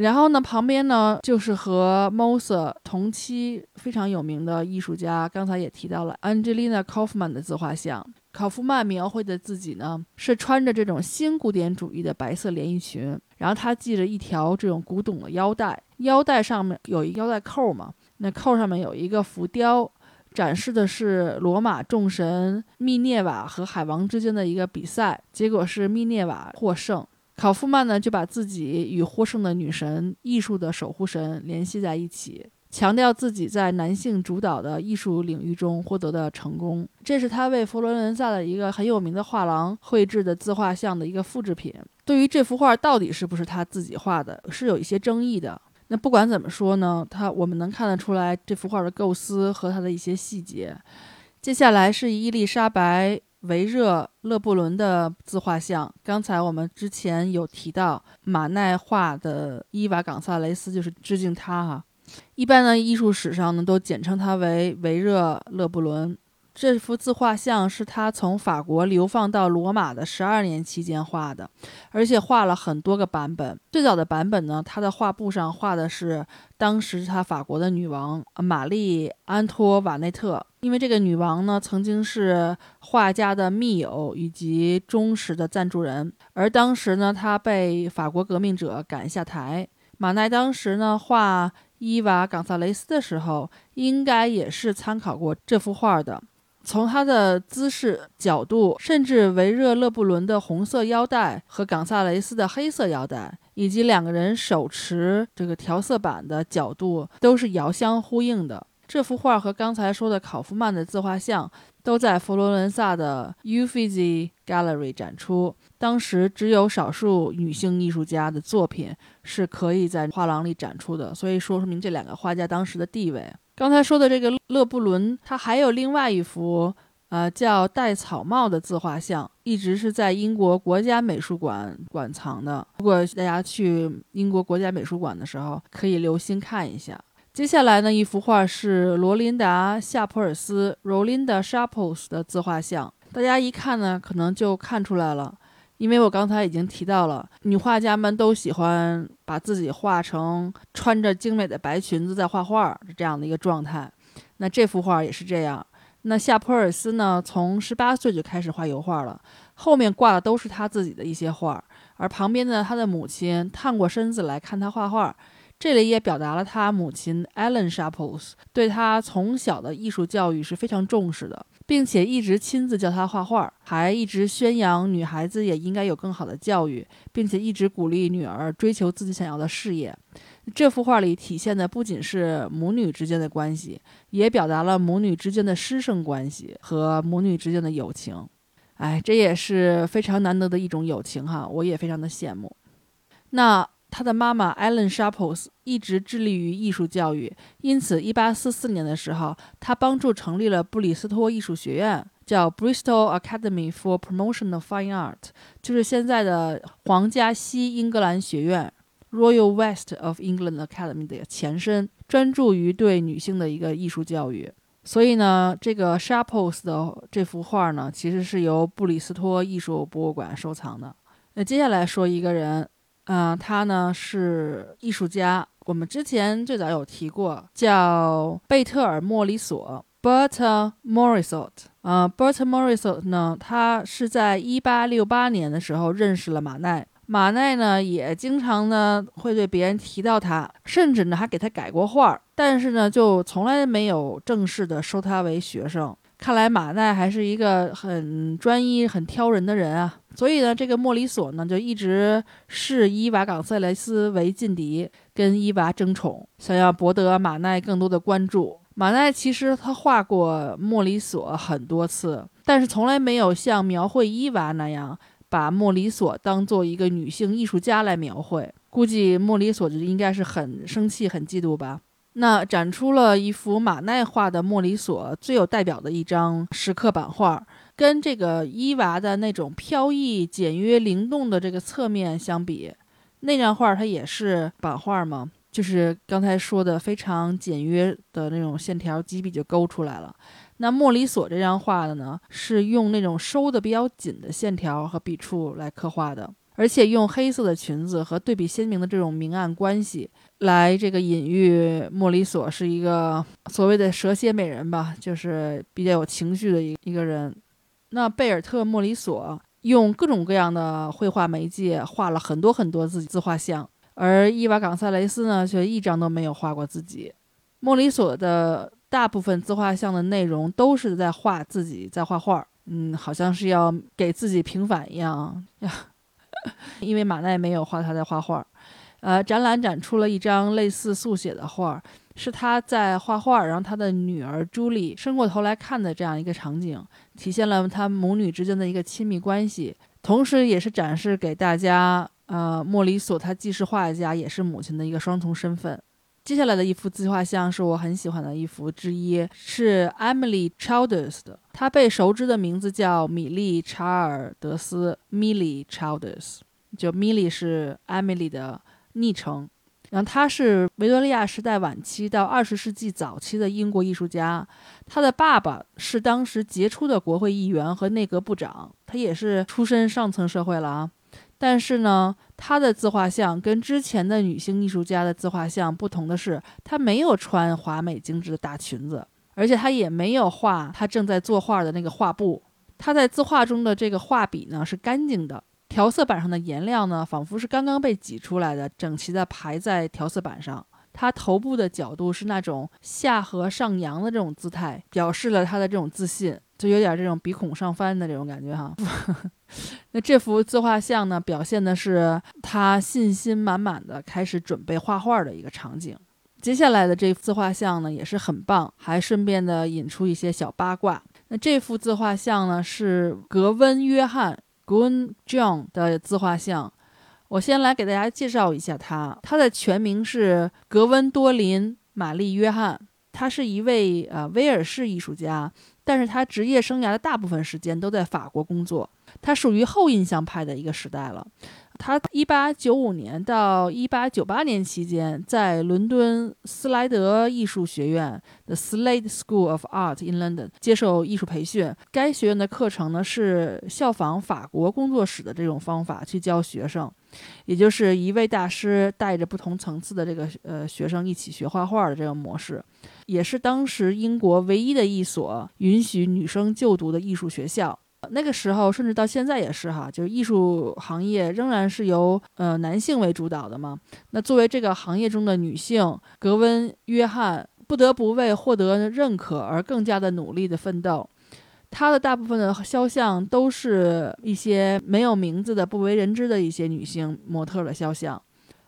Speaker 1: 然后呢，旁边呢就是和 Moser 同期非常有名的艺术家，刚才也提到了 Angelina Kaufman 的自画像。考夫曼描绘的自己呢，是穿着这种新古典主义的白色连衣裙，然后她系着一条这种古董的腰带，腰带上面有一腰带扣嘛，那扣上面有一个浮雕，展示的是罗马众神密涅瓦和海王之间的一个比赛，结果是密涅瓦获胜。考夫曼呢就把自己与获胜的女神、艺术的守护神联系在一起。强调自己在男性主导的艺术领域中获得的成功，这是他为佛罗伦萨的一个很有名的画廊绘制的自画像的一个复制品。对于这幅画到底是不是他自己画的，是有一些争议的。那不管怎么说呢，他我们能看得出来这幅画的构思和他的一些细节。接下来是伊丽莎白·维热勒布伦的自画像。刚才我们之前有提到马奈画的伊娃·冈萨雷斯，就是致敬他哈。一般呢，艺术史上呢都简称他为维热勒布伦。这幅自画像是他从法国流放到罗马的十二年期间画的，而且画了很多个版本。最早的版本呢，他的画布上画的是当时他法国的女王玛丽安托瓦内特，因为这个女王呢曾经是画家的密友以及忠实的赞助人，而当时呢她被法国革命者赶下台。马奈当时呢画。伊娃·冈萨雷斯的时候，应该也是参考过这幅画的。从他的姿势、角度，甚至维热勒布伦的红色腰带和冈萨雷斯的黑色腰带，以及两个人手持这个调色板的角度，都是遥相呼应的。这幅画和刚才说的考夫曼的自画像。都在佛罗伦萨的 Uffizi Gallery 展出。当时只有少数女性艺术家的作品是可以在画廊里展出的，所以说明这两个画家当时的地位。刚才说的这个勒布伦，他还有另外一幅，呃，叫戴草帽的自画像，一直是在英国国家美术馆馆藏的。如果大家去英国国家美术馆的时候，可以留心看一下。接下来呢，一幅画是罗琳达·夏普尔斯 （Rolinda Sharples） 的自画像。大家一看呢，可能就看出来了，因为我刚才已经提到了，女画家们都喜欢把自己画成穿着精美的白裙子在画画这样的一个状态。那这幅画也是这样。那夏普尔斯呢，从十八岁就开始画油画了，后面挂的都是他自己的一些画，而旁边呢，他的母亲探过身子来看他画画。这里也表达了他母亲 Ellen Sharples 对他从小的艺术教育是非常重视的，并且一直亲自教她画画，还一直宣扬女孩子也应该有更好的教育，并且一直鼓励女儿追求自己想要的事业。这幅画里体现的不仅是母女之间的关系，也表达了母女之间的师生关系和母女之间的友情。哎，这也是非常难得的一种友情哈，我也非常的羡慕。那。他的妈妈 Ellen Sharples 一直致力于艺术教育，因此，1844年的时候，他帮助成立了布里斯托艺术学院，叫 Bristol Academy for Promotion of Fine Art，就是现在的皇家西英格兰学院 Royal West of England Academy 的前身，专注于对女性的一个艺术教育。所以呢，这个 Sharples 的这幅画呢，其实是由布里斯托艺术博物馆收藏的。那接下来说一个人。嗯、他呢是艺术家，我们之前最早有提过，叫贝特尔·莫里索 （Bert Morisot）。呃，Bert Morisot 呢，他是在一八六八年的时候认识了马奈。马奈呢，也经常呢会对别人提到他，甚至呢还给他改过画儿，但是呢就从来没有正式的收他为学生。看来马奈还是一个很专一、很挑人的人啊。所以呢，这个莫里索呢就一直视伊娃·冈塞雷斯为劲敌，跟伊娃争宠，想要博得马奈更多的关注。马奈其实他画过莫里索很多次，但是从来没有像描绘伊娃那样把莫里索当做一个女性艺术家来描绘。估计莫里索就应该是很生气、很嫉妒吧。那展出了一幅马奈画的莫里索最有代表的一张石刻版画，跟这个伊娃的那种飘逸、简约、灵动的这个侧面相比，那张画它也是版画嘛，就是刚才说的非常简约的那种线条，几笔就勾出来了。那莫里索这张画的呢，是用那种收的比较紧的线条和笔触来刻画的，而且用黑色的裙子和对比鲜明的这种明暗关系。来这个隐喻莫里索是一个所谓的蛇蝎美人吧，就是比较有情绪的一一个人。那贝尔特·莫里索用各种各样的绘画媒介画了很多很多自己自画像，而伊娃·冈萨雷斯呢，却一张都没有画过自己。莫里索的大部分自画像的内容都是在画自己，在画画，嗯，好像是要给自己平反一样，因为马奈没有画他在画画。呃，展览展出了一张类似速写的画，是他在画画，然后他的女儿朱莉伸过头来看的这样一个场景，体现了他母女之间的一个亲密关系，同时也是展示给大家，呃，莫里索他既是画家也是母亲的一个双重身份。接下来的一幅自画像是我很喜欢的一幅之一，是 Emily Childers 的，她被熟知的名字叫米莉·查尔德斯 （Millie Childers），就 Millie 是 Emily 的。昵称，然后他是维多利亚时代晚期到二十世纪早期的英国艺术家。他的爸爸是当时杰出的国会议员和内阁部长，他也是出身上层社会了啊。但是呢，他的自画像跟之前的女性艺术家的自画像不同的是，他没有穿华美精致的大裙子，而且他也没有画他正在作画的那个画布。他在自画中的这个画笔呢是干净的。调色板上的颜料呢，仿佛是刚刚被挤出来的，整齐地排在调色板上。他头部的角度是那种下颌上扬的这种姿态，表示了他的这种自信，就有点这种鼻孔上翻的这种感觉哈。那这幅自画像呢，表现的是他信心满满的开始准备画画的一个场景。接下来的这幅自画像呢，也是很棒，还顺便的引出一些小八卦。那这幅自画像呢，是格温·约翰。Gun John 的自画像，我先来给大家介绍一下他。他的全名是格温多林·玛丽·约翰，他是一位呃威尔士艺术家，但是他职业生涯的大部分时间都在法国工作。他属于后印象派的一个时代了。他一八九五年到一八九八年期间，在伦敦斯莱德艺术学院的 Slade School of Art in London 接受艺术培训。该学院的课程呢是效仿法国工作室的这种方法去教学生，也就是一位大师带着不同层次的这个呃学生一起学画画的这个模式，也是当时英国唯一的一所允许女生就读的艺术学校。那个时候，甚至到现在也是哈，就是艺术行业仍然是由呃男性为主导的嘛。那作为这个行业中的女性，格温·约翰不得不为获得认可而更加的努力的奋斗。她的大部分的肖像都是一些没有名字的、不为人知的一些女性模特的肖像，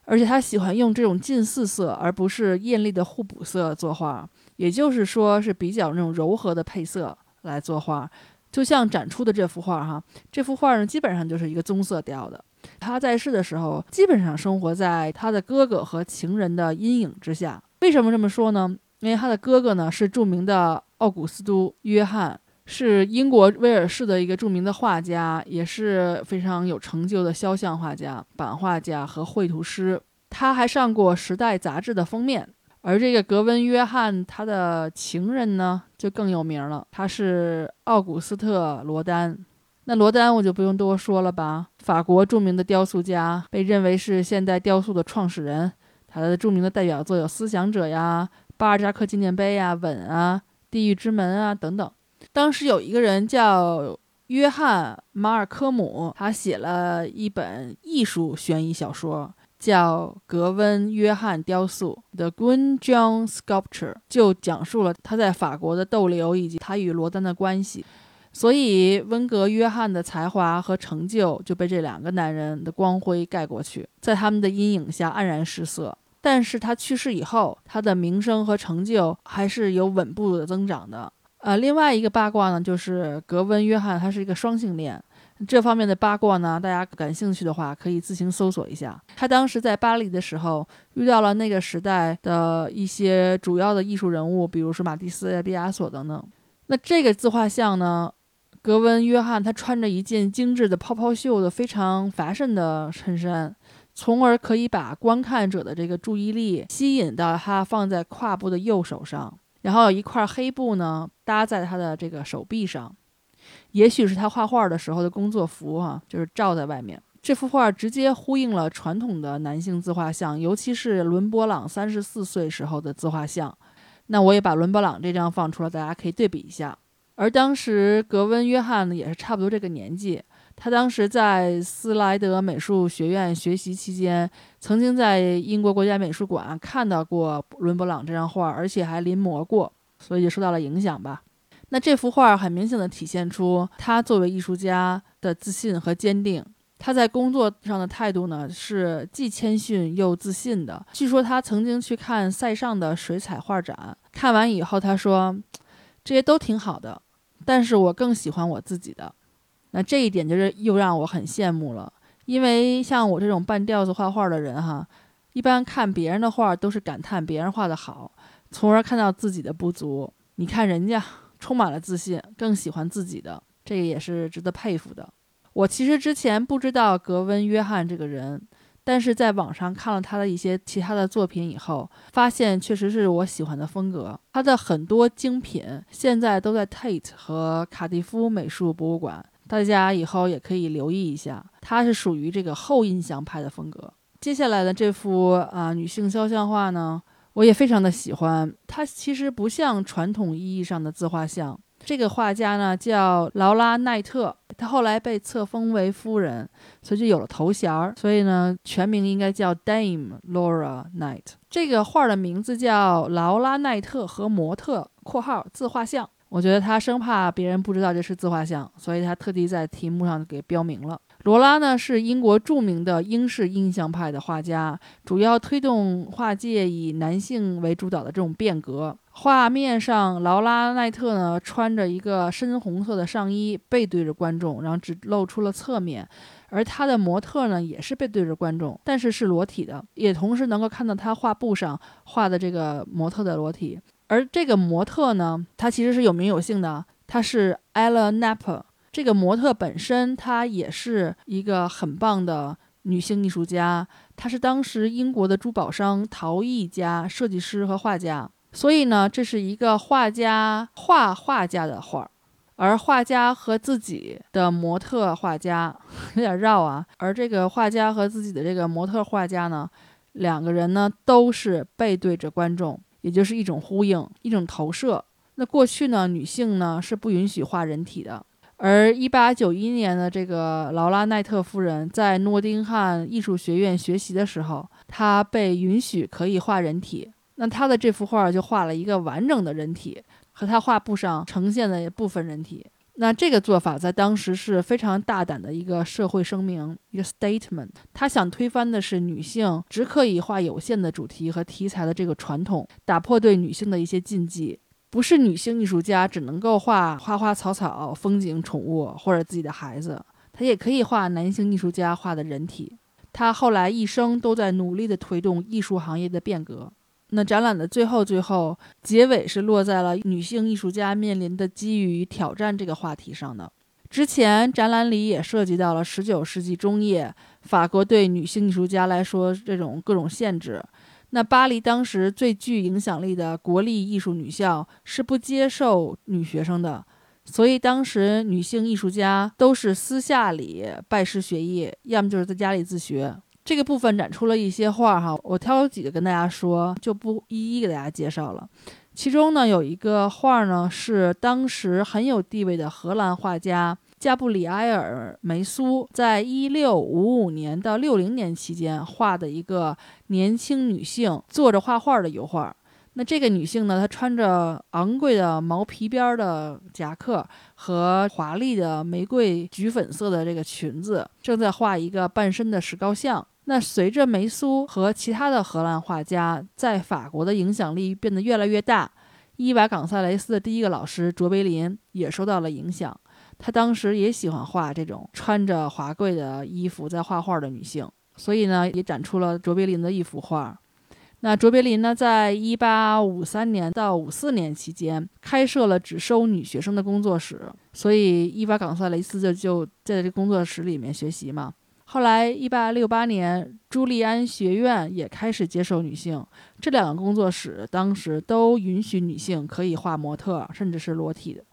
Speaker 1: 而且她喜欢用这种近似色而不是艳丽的互补色作画，也就是说是比较那种柔和的配色来作画。就像展出的这幅画哈，这幅画呢基本上就是一个棕色调的。他在世的时候，基本上生活在他的哥哥和情人的阴影之下。为什么这么说呢？因为他的哥哥呢是著名的奥古斯都·约翰，是英国威尔士的一个著名的画家，也是非常有成就的肖像画家、版画家和绘图师。他还上过《时代》杂志的封面。而这个格温·约翰，他的情人呢就更有名了，他是奥古斯特·罗丹。那罗丹我就不用多说了吧，法国著名的雕塑家，被认为是现代雕塑的创始人。他的著名的代表作有《思想者》呀、巴尔扎克纪念碑呀、吻啊、地狱之门啊等等。当时有一个人叫约翰·马尔科姆，他写了一本艺术悬疑小说，叫《格温·约翰雕塑》（The Gwyn John Sculpture），就讲述了他在法国的逗留以及他与罗丹的关系。所以，温格·约翰的才华和成就就被这两个男人的光辉盖过去，在他们的阴影下黯然失色。但是他去世以后，他的名声和成就还是有稳步的增长的。呃，另外一个八卦呢，就是格温·约翰他是一个双性恋，这方面的八卦呢，大家感兴趣的话可以自行搜索一下。他当时在巴黎的时候，遇到了那个时代的一些主要的艺术人物，比如说马蒂斯、毕加索等等。那这个自画像呢，格温·约翰他穿着一件精致的泡泡袖的非常法式的衬衫。从而可以把观看者的这个注意力吸引到他放在胯部的右手上，然后有一块黑布呢搭在他的这个手臂上，也许是他画画的时候的工作服哈，就是罩在外面。这幅画直接呼应了传统的男性自画像，尤其是伦勃朗三十四岁时候的自画像。那我也把伦勃朗这张放出来，大家可以对比一下。而当时格温·约翰呢，也是差不多这个年纪。他当时在斯莱德美术学院学习期间，曾经在英国国家美术馆看到过伦勃朗这张画，而且还临摹过，所以就受到了影响吧。那这幅画很明显的体现出他作为艺术家的自信和坚定。他在工作上的态度呢，是既谦逊又自信的。据说他曾经去看塞尚的水彩画展，看完以后他说：“这些都挺好的，但是我更喜欢我自己的。”那这一点就是又让我很羡慕了，因为像我这种半吊子画画的人哈，一般看别人的画都是感叹别人画的好，从而看到自己的不足。你看人家充满了自信，更喜欢自己的，这个也是值得佩服的。我其实之前不知道格温·约翰这个人，但是在网上看了他的一些其他的作品以后，发现确实是我喜欢的风格。他的很多精品现在都在 Tate 和卡蒂夫美术博物馆。大家以后也可以留意一下，它是属于这个后印象派的风格。接下来的这幅啊女性肖像画呢，我也非常的喜欢。它其实不像传统意义上的自画像。这个画家呢叫劳拉奈特，她后来被册封为夫人，所以就有了头衔儿。所以呢，全名应该叫 Dame Laura Knight。这个画的名字叫劳拉奈特和模特（括号自画像）。我觉得他生怕别人不知道这是自画像，所以他特地在题目上给标明了。罗拉呢是英国著名的英式印象派的画家，主要推动画界以男性为主导的这种变革。画面上，劳拉奈特呢穿着一个深红色的上衣，背对着观众，然后只露出了侧面，而他的模特呢也是背对着观众，但是是裸体的，也同时能够看到他画布上画的这个模特的裸体。而这个模特呢，他其实是有名有姓的，他是 Ella Napper。这个模特本身，她也是一个很棒的女性艺术家，她是当时英国的珠宝商、陶艺家、设计师和画家。所以呢，这是一个画家画画家的画儿，而画家和自己的模特画家有点绕啊。而这个画家和自己的这个模特画家呢，两个人呢都是背对着观众。也就是一种呼应，一种投射。那过去呢，女性呢是不允许画人体的。而一八九一年的这个劳拉奈特夫人在诺丁汉艺术学院学习的时候，她被允许可以画人体。那她的这幅画就画了一个完整的人体，和她画布上呈现的部分人体。那这个做法在当时是非常大胆的一个社会声明，一个 statement。他想推翻的是女性只可以画有限的主题和题材的这个传统，打破对女性的一些禁忌。不是女性艺术家只能够画花花草草、风景、宠物或者自己的孩子，她也可以画男性艺术家画的人体。她后来一生都在努力地推动艺术行业的变革。那展览的最后，最后结尾是落在了女性艺术家面临的机遇与挑战这个话题上的。之前展览里也涉及到了十九世纪中叶法国对女性艺术家来说这种各种限制。那巴黎当时最具影响力的国立艺术女校是不接受女学生的，所以当时女性艺术家都是私下里拜师学艺，要么就是在家里自学。这个部分展出了一些画哈，我挑几个跟大家说，就不一一给大家介绍了。其中呢，有一个画呢，是当时很有地位的荷兰画家加布里埃尔·梅苏在一六五五年到六零年期间画的一个年轻女性坐着画画的油画。那这个女性呢，她穿着昂贵的毛皮边的夹克和华丽的玫瑰橘粉色的这个裙子，正在画一个半身的石膏像。那随着梅苏和其他的荷兰画家在法国的影响力变得越来越大，伊娃·冈萨雷斯的第一个老师卓别林也受到了影响。他当时也喜欢画这种穿着华贵的衣服在画画的女性，所以呢，也展出了卓别林的一幅画。那卓别林呢，在一八五三年到五四年期间开设了只收女学生的工作室，所以伊娃·冈萨雷斯就就在这工作室里面学习嘛。后来，一八六八年，朱利安学院也开始接受女性。这两个工作室当时都允许女性可以画模特，甚至是裸体的。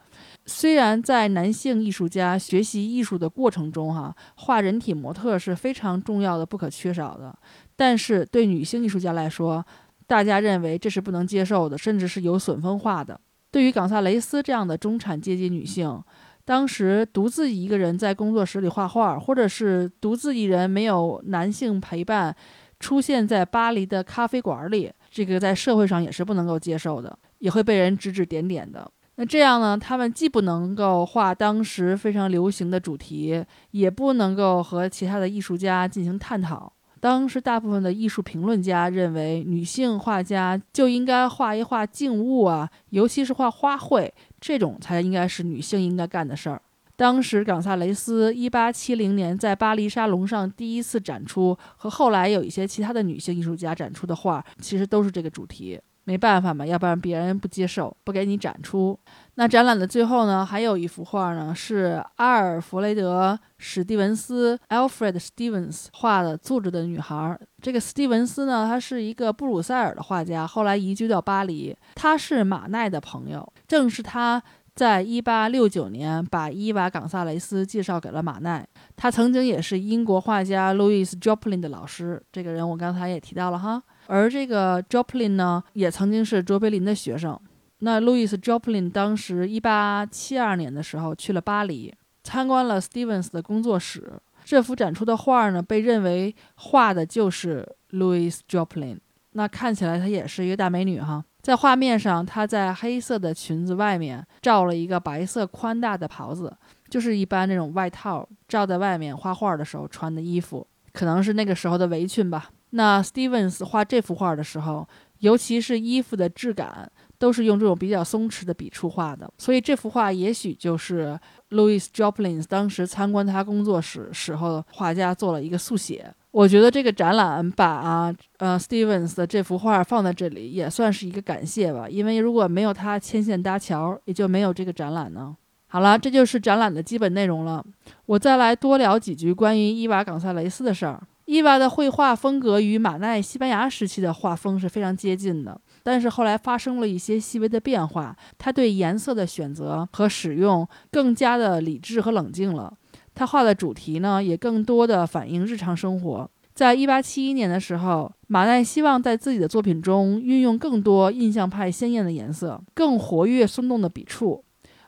Speaker 1: 虽然在男性艺术家学习艺术的过程中，哈画人体模特是非常重要的、不可缺少的，但是对女性艺术家来说，大家认为这是不能接受的，甚至是有损风化的。对于冈萨雷斯这样的中产阶级女性，当时独自一个人在工作室里画画，或者是独自一人没有男性陪伴，出现在巴黎的咖啡馆里，这个在社会上也是不能够接受的，也会被人指指点点的。那这样呢，他们既不能够画当时非常流行的主题，也不能够和其他的艺术家进行探讨。当时大部分的艺术评论家认为，女性画家就应该画一画静物啊，尤其是画花卉。这种才应该是女性应该干的事儿。当时，冈萨雷斯1870年在巴黎沙龙上第一次展出，和后来有一些其他的女性艺术家展出的画，其实都是这个主题。没办法嘛，要不然别人不接受，不给你展出。那展览的最后呢，还有一幅画呢，是阿尔弗雷德·史蒂文斯 （Alfred Stevens） 画的坐着的女孩。这个史蒂文斯呢，他是一个布鲁塞尔的画家，后来移居到巴黎。他是马奈的朋友，正是他在1869年把伊娃·冈萨雷斯介绍给了马奈。他曾经也是英国画家路易斯· Joplin 的老师。这个人我刚才也提到了哈。而这个 Joplin 呢，也曾经是卓别林的学生。那 Louis Joplin 当时一八七二年的时候去了巴黎，参观了 Stevens 的工作室。这幅展出的画呢，被认为画的就是 Louis Joplin。那看起来她也是一个大美女哈。在画面上，她在黑色的裙子外面罩了一个白色宽大的袍子，就是一般那种外套罩在外面画画的时候穿的衣服，可能是那个时候的围裙吧。那 Stevens 画这幅画的时候，尤其是衣服的质感，都是用这种比较松弛的笔触画的。所以这幅画也许就是 Louis Joplin 当时参观他工作室时候，画家做了一个速写。我觉得这个展览把呃 Stevens 的这幅画放在这里，也算是一个感谢吧。因为如果没有他牵线搭桥，也就没有这个展览呢。好了，这就是展览的基本内容了。我再来多聊几句关于伊娃·冈萨雷斯的事儿。伊娃的绘画风格与马奈西班牙时期的画风是非常接近的，但是后来发生了一些细微的变化。他对颜色的选择和使用更加的理智和冷静了。他画的主题呢，也更多的反映日常生活。在一八七一年的时候，马奈希望在自己的作品中运用更多印象派鲜艳的颜色，更活跃松动的笔触，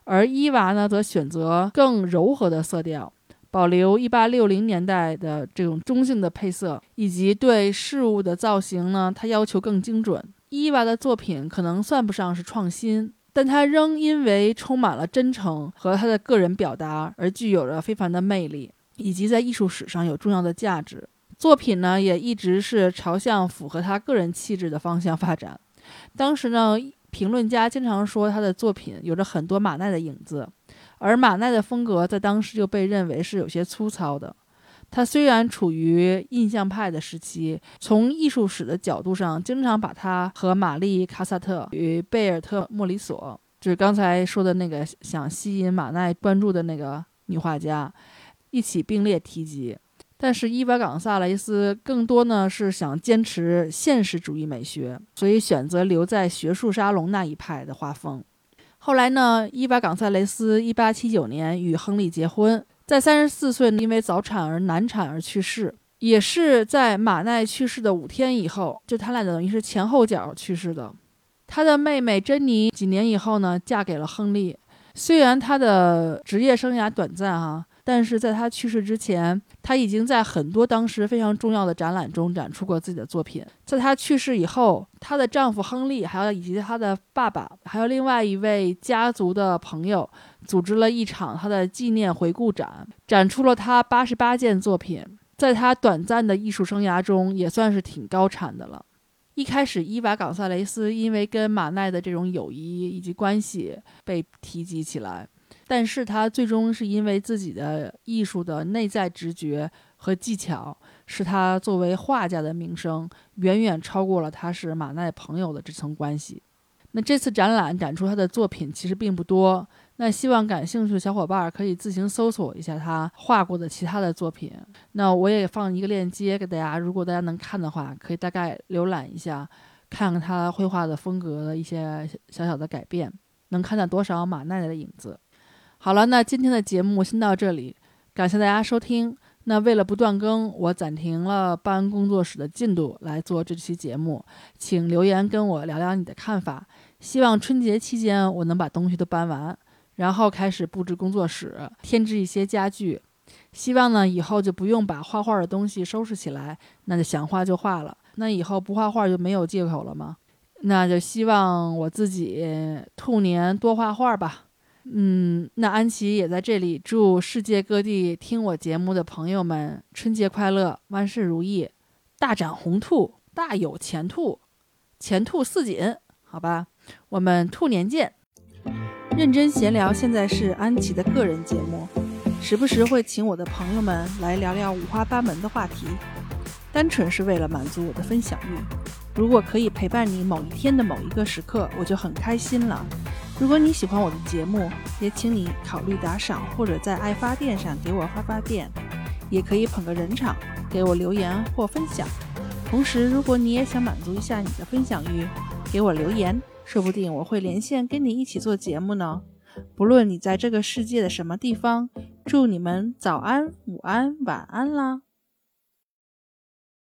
Speaker 1: 而伊娃呢，则选择更柔和的色调。保留一八六零年代的这种中性的配色，以及对事物的造型呢，他要求更精准。伊娃的作品可能算不上是创新，但他仍因为充满了真诚和他的个人表达而具有着非凡的魅力，以及在艺术史上有重要的价值。作品呢，也一直是朝向符合他个人气质的方向发展。当时呢，评论家经常说他的作品有着很多马奈的影子。而马奈的风格在当时就被认为是有些粗糙的。他虽然处于印象派的时期，从艺术史的角度上，经常把他和玛丽·卡萨特与贝尔特·莫里索，就是刚才说的那个想吸引马奈关注的那个女画家，一起并列提及。但是伊娃·冈萨雷斯更多呢是想坚持现实主义美学，所以选择留在学术沙龙那一派的画风。后来呢，伊巴·冈萨雷斯一八七九年与亨利结婚，在三十四岁因为早产而难产而去世，也是在马奈去世的五天以后，就他俩等于是前后脚去世的。他的妹妹珍妮几年以后呢，嫁给了亨利。虽然他的职业生涯短暂哈。但是在他去世之前，他已经在很多当时非常重要的展览中展出过自己的作品。在他去世以后，她的丈夫亨利，还有以及她的爸爸，还有另外一位家族的朋友，组织了一场他的纪念回顾展，展出了他八十八件作品。在他短暂的艺术生涯中，也算是挺高产的了。一开始，伊娃·冈萨雷斯因为跟马奈的这种友谊以及关系被提及起来。但是他最终是因为自己的艺术的内在直觉和技巧，使他作为画家的名声远远超过了他是马奈朋友的这层关系。那这次展览展出他的作品其实并不多，那希望感兴趣的小伙伴可以自行搜索一下他画过的其他的作品。那我也放一个链接给大家，如果大家能看的话，可以大概浏览一下，看看他绘画的风格的一些小小的改变，能看到多少马奈的影子。好了，那今天的节目先到这里，感谢大家收听。那为了不断更，我暂停了搬工作室的进度来做这期节目，请留言跟我聊聊你的看法。希望春节期间我能把东西都搬完，然后开始布置工作室，添置一些家具。希望呢以后就不用把画画的东西收拾起来，那就想画就画了。那以后不画画就没有借口了吗？那就希望我自己兔年多画画吧。嗯，那安琪也在这里祝世界各地听我节目的朋友们春节快乐，万事如意，大展宏图，大有前途，前途似锦。好吧，我们兔年见。认真闲聊现在是安琪的个人节目，时不时会请我的朋友们来聊聊五花八门的话题，单纯是为了满足我的分享欲。如果可以陪伴你某一天的某一个时刻，我就很开心了。如果你喜欢我的节目，也请你考虑打赏，或者在爱发电上给我发发电，也可以捧个人场，给我留言或分享。同时，如果你也想满足一下你的分享欲，给我留言，说不定我会连线跟你一起做节目呢。不论你在这个世界的什么地方，祝你们早安、午安、晚安啦！